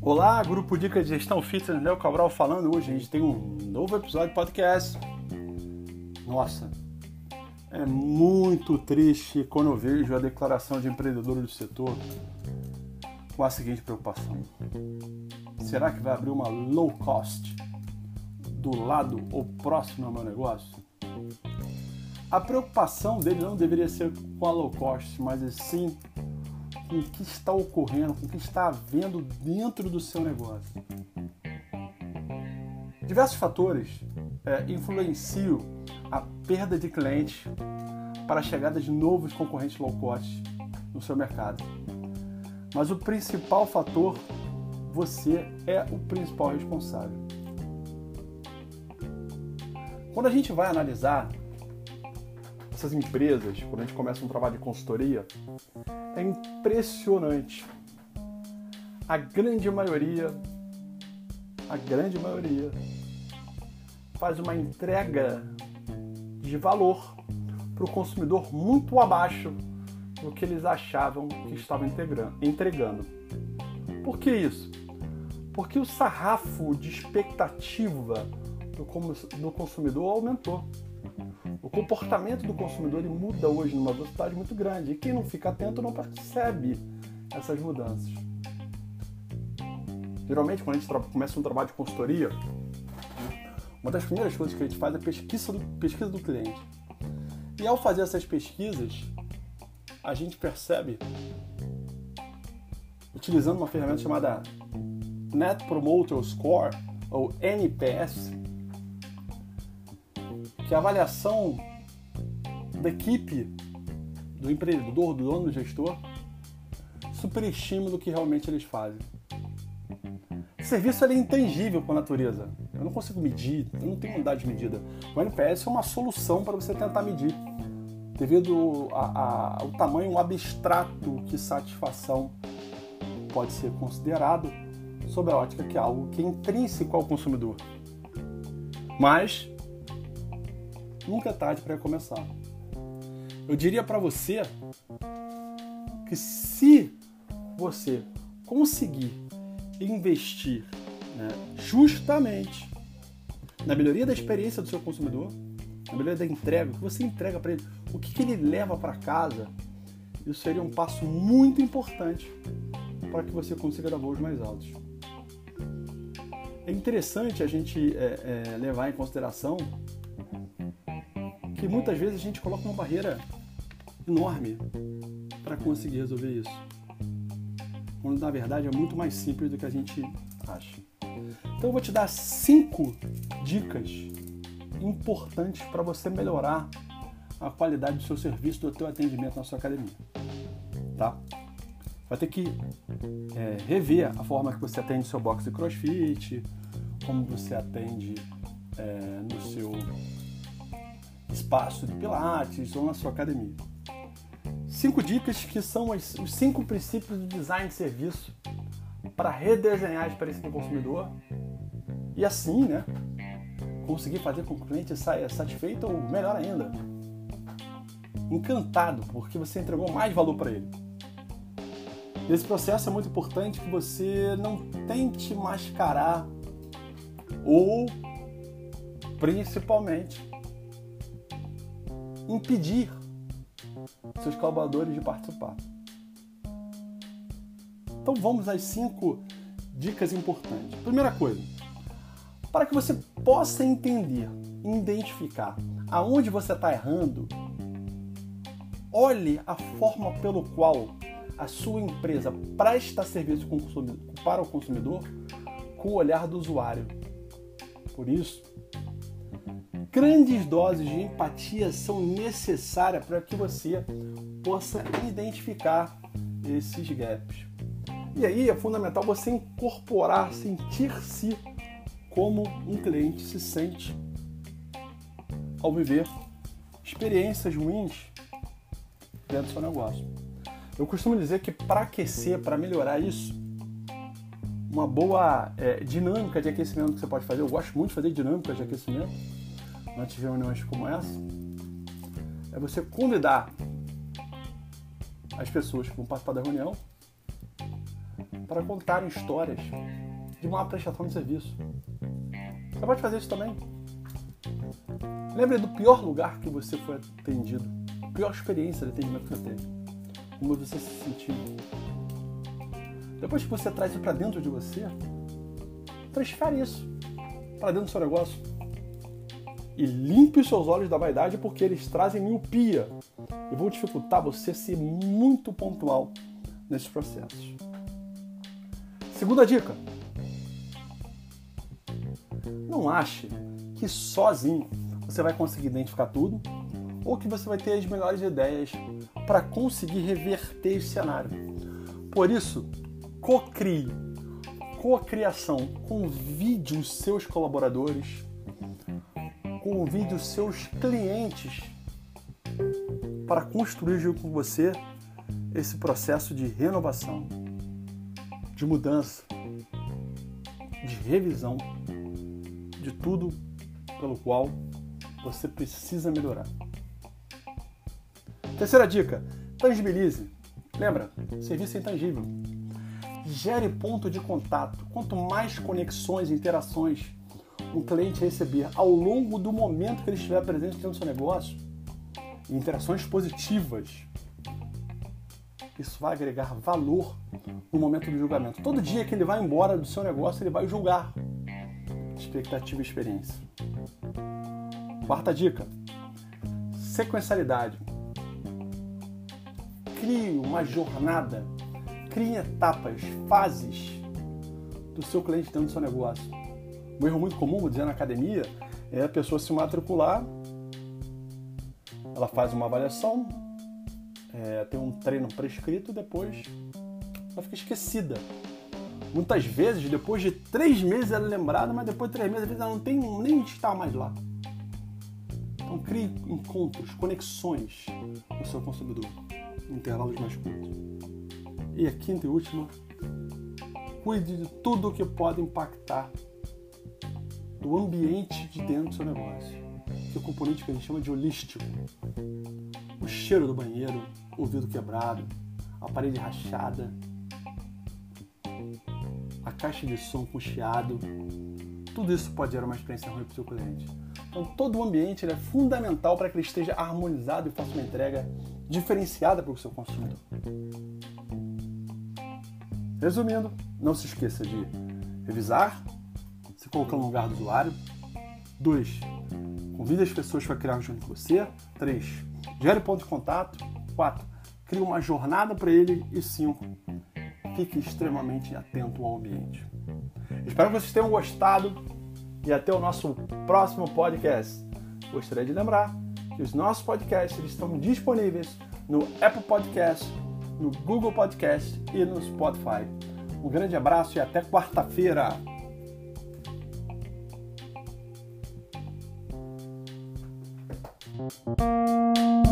Olá, grupo Dica de Gestão Fitness, Léo Cabral falando hoje. A gente tem um novo episódio de podcast. Nossa, é muito triste quando eu vejo a declaração de empreendedor do setor com a seguinte preocupação: será que vai abrir uma low cost do lado ou próximo ao meu negócio? A preocupação dele não deveria ser com a low cost, mas sim com o que está ocorrendo, com o que está havendo dentro do seu negócio. Diversos fatores é, influenciam a perda de clientes para a chegada de novos concorrentes low cost no seu mercado. Mas o principal fator, você é o principal responsável. Quando a gente vai analisar essas empresas, quando a gente começa um trabalho de consultoria, é impressionante. A grande maioria, a grande maioria, faz uma entrega de valor para o consumidor muito abaixo do que eles achavam que estavam entregando. Por que isso? Porque o sarrafo de expectativa do consumidor aumentou. O comportamento do consumidor ele muda hoje numa velocidade muito grande e quem não fica atento não percebe essas mudanças. Geralmente, quando a gente começa um trabalho de consultoria, uma das primeiras coisas que a gente faz é pesquisa do, pesquisa do cliente. E ao fazer essas pesquisas, a gente percebe, utilizando uma ferramenta chamada Net Promoter Score, ou NPS, que a avaliação da equipe, do empreendedor, do dono, do gestor, superestima do que realmente eles fazem. O serviço é intangível por natureza. Eu não consigo medir, eu não tenho unidade de medida. O NPS é uma solução para você tentar medir, devido ao tamanho abstrato que satisfação pode ser considerado sob a ótica que é algo que é intrínseco ao consumidor. Mas nunca é tarde para começar. Eu diria para você que se você conseguir investir né, justamente na melhoria da experiência do seu consumidor, na melhoria da entrega, o que você entrega para ele, o que, que ele leva para casa, isso seria um passo muito importante para que você consiga dar voos mais altos. É interessante a gente é, é, levar em consideração que muitas vezes a gente coloca uma barreira enorme para conseguir resolver isso. Quando na verdade é muito mais simples do que a gente acha. Então eu vou te dar cinco dicas importantes para você melhorar a qualidade do seu serviço, do teu atendimento na sua academia. Tá? Vai ter que é, rever a forma que você atende seu box de crossfit, como você atende é, no seu espaço de pilates ou na sua academia. Cinco dicas que são os cinco princípios do design de serviço para redesenhar a experiência do consumidor e assim, né, conseguir fazer com que o cliente saia satisfeito ou melhor ainda, encantado porque você entregou mais valor para ele. Nesse processo é muito importante que você não tente mascarar ou principalmente impedir seus colaboradores de participar. Então vamos às cinco dicas importantes. Primeira coisa, para que você possa entender, identificar aonde você está errando, olhe a forma pelo qual a sua empresa presta serviço para o consumidor com o olhar do usuário. Por isso, grandes doses de empatia são necessárias para que você possa identificar esses gaps. E aí é fundamental você incorporar, sentir-se como um cliente se sente ao viver experiências ruins dentro do seu negócio. Eu costumo dizer que para aquecer, para melhorar isso, uma boa é, dinâmica de aquecimento que você pode fazer, eu gosto muito de fazer dinâmicas de aquecimento, antes de reuniões como essa, é você convidar as pessoas que vão participar da reunião para contarem histórias de uma prestação de serviço. Você pode fazer isso também. Lembre do pior lugar que você foi atendido, pior experiência de atendimento que você teve, como você se sentiu. Depois que você traz isso para dentro de você, transfere isso para dentro do seu negócio e limpe os seus olhos da vaidade porque eles trazem miopia. E vão dificultar você ser muito pontual nesses processos. Segunda dica: não ache que sozinho você vai conseguir identificar tudo ou que você vai ter as melhores ideias para conseguir reverter esse cenário. Por isso, co-crie, co-criação, convide os seus colaboradores, convide os seus clientes para construir junto com você esse processo de renovação, de mudança, de revisão de tudo pelo qual você precisa melhorar. Terceira dica: tangibilize. Lembra, serviço é intangível. Gere ponto de contato. Quanto mais conexões e interações um cliente receber ao longo do momento que ele estiver presente dentro do seu negócio, interações positivas, isso vai agregar valor no momento do julgamento. Todo dia que ele vai embora do seu negócio, ele vai julgar expectativa e experiência. Quarta dica: sequencialidade. Crie uma jornada, crie etapas, fases do seu cliente dentro do seu negócio. Um erro muito comum, vou dizer, na academia é a pessoa se matricular, ela faz uma avaliação, é, tem um treino prescrito, depois ela fica esquecida Muitas vezes, depois de três meses ela é lembrada, mas depois de três meses ela não tem nem estar mais lá. Então crie encontros, conexões com o seu consumidor, intervalos mais curtos. E a quinta e última, cuide de tudo que pode impactar do ambiente de dentro do seu negócio, que é o componente que a gente chama de holístico. O cheiro do banheiro, o vidro quebrado, a parede rachada, a caixa de som com chiado, tudo isso pode gerar uma experiência ruim para o seu cliente. Então, todo o ambiente é fundamental para que ele esteja harmonizado e faça uma entrega diferenciada para o seu consumidor. Resumindo, não se esqueça de revisar, colocar no lugar do usuário. 2. Convide as pessoas para criar junto com você. 3. Gere ponto de contato. 4. Crie uma jornada para ele. E 5 fique extremamente atento ao ambiente. Espero que vocês tenham gostado e até o nosso próximo podcast. Gostaria de lembrar que os nossos podcasts estão disponíveis no Apple Podcast, no Google Podcast e no Spotify. Um grande abraço e até quarta-feira. Música